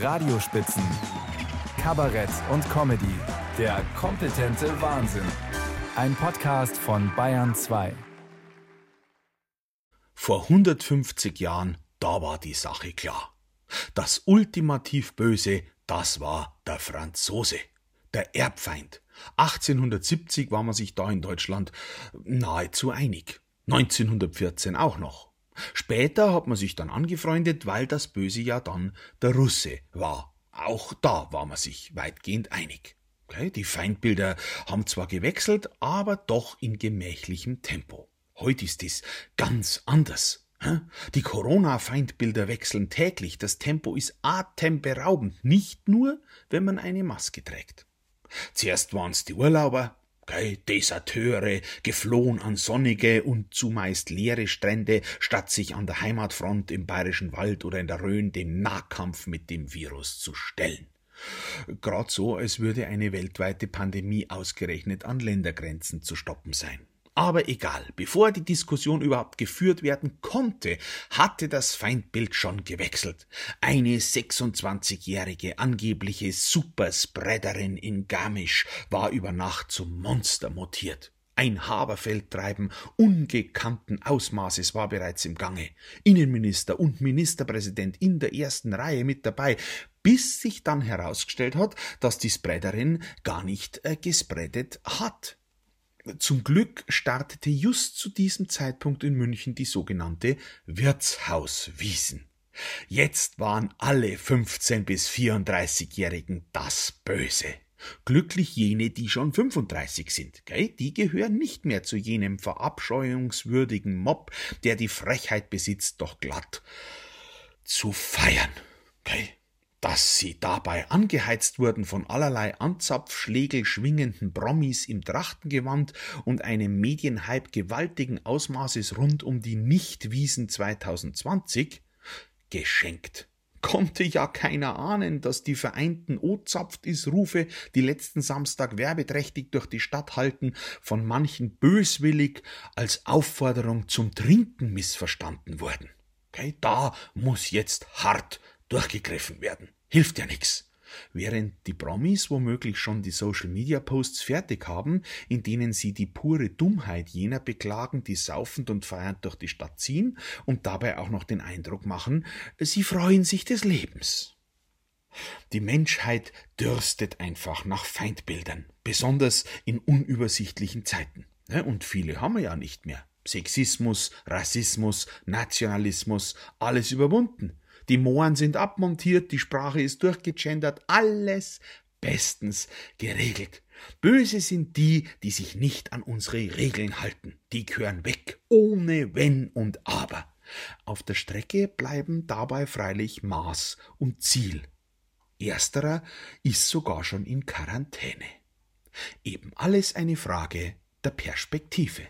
Radiospitzen, Kabarett und Comedy. Der kompetente Wahnsinn. Ein Podcast von Bayern 2. Vor 150 Jahren, da war die Sache klar. Das ultimativ Böse, das war der Franzose, der Erbfeind. 1870 war man sich da in Deutschland nahezu einig. 1914 auch noch. Später hat man sich dann angefreundet, weil das Böse ja dann der Russe war. Auch da war man sich weitgehend einig. Okay, die Feindbilder haben zwar gewechselt, aber doch in gemächlichem Tempo. Heute ist es ganz anders. Die Corona-Feindbilder wechseln täglich, das Tempo ist atemberaubend, nicht nur, wenn man eine Maske trägt. Zuerst waren's die Urlauber, Okay, Deserteure, geflohen an sonnige und zumeist leere Strände, statt sich an der Heimatfront im bayerischen Wald oder in der Rhön dem Nahkampf mit dem Virus zu stellen. Grad so, als würde eine weltweite Pandemie ausgerechnet an Ländergrenzen zu stoppen sein. Aber egal, bevor die Diskussion überhaupt geführt werden konnte, hatte das Feindbild schon gewechselt. Eine 26-jährige angebliche Superspreaderin in Garmisch war über Nacht zum Monster mutiert. Ein Haberfeldtreiben ungekannten Ausmaßes war bereits im Gange. Innenminister und Ministerpräsident in der ersten Reihe mit dabei, bis sich dann herausgestellt hat, dass die Spreaderin gar nicht äh, gespreadet hat. Zum Glück startete just zu diesem Zeitpunkt in München die sogenannte Wirtshauswiesen. Jetzt waren alle 15 bis 34-Jährigen das Böse. Glücklich jene, die schon 35 sind, gell? die gehören nicht mehr zu jenem verabscheuungswürdigen Mob, der die Frechheit besitzt, doch glatt zu feiern. Gell? Dass sie dabei angeheizt wurden von allerlei Anzapfschlägel schwingenden Promis im Trachtengewand und einem Medienhype gewaltigen Ausmaßes rund um die Nichtwiesen 2020, geschenkt. Konnte ja keiner ahnen, dass die vereinten O-Zapft ist Rufe, die letzten Samstag werbeträchtig durch die Stadt halten, von manchen böswillig als Aufforderung zum Trinken missverstanden wurden. Okay, da muss jetzt hart durchgegriffen werden. Hilft ja nix. Während die Promis womöglich schon die Social Media Posts fertig haben, in denen sie die pure Dummheit jener beklagen, die saufend und feiernd durch die Stadt ziehen und dabei auch noch den Eindruck machen, sie freuen sich des Lebens. Die Menschheit dürstet einfach nach Feindbildern, besonders in unübersichtlichen Zeiten. Und viele haben wir ja nicht mehr. Sexismus, Rassismus, Nationalismus, alles überwunden. Die Mohren sind abmontiert, die Sprache ist durchgegendert, alles bestens geregelt. Böse sind die, die sich nicht an unsere Regeln halten. Die gehören weg, ohne Wenn und Aber. Auf der Strecke bleiben dabei freilich Maß und Ziel. Ersterer ist sogar schon in Quarantäne. Eben alles eine Frage der Perspektive.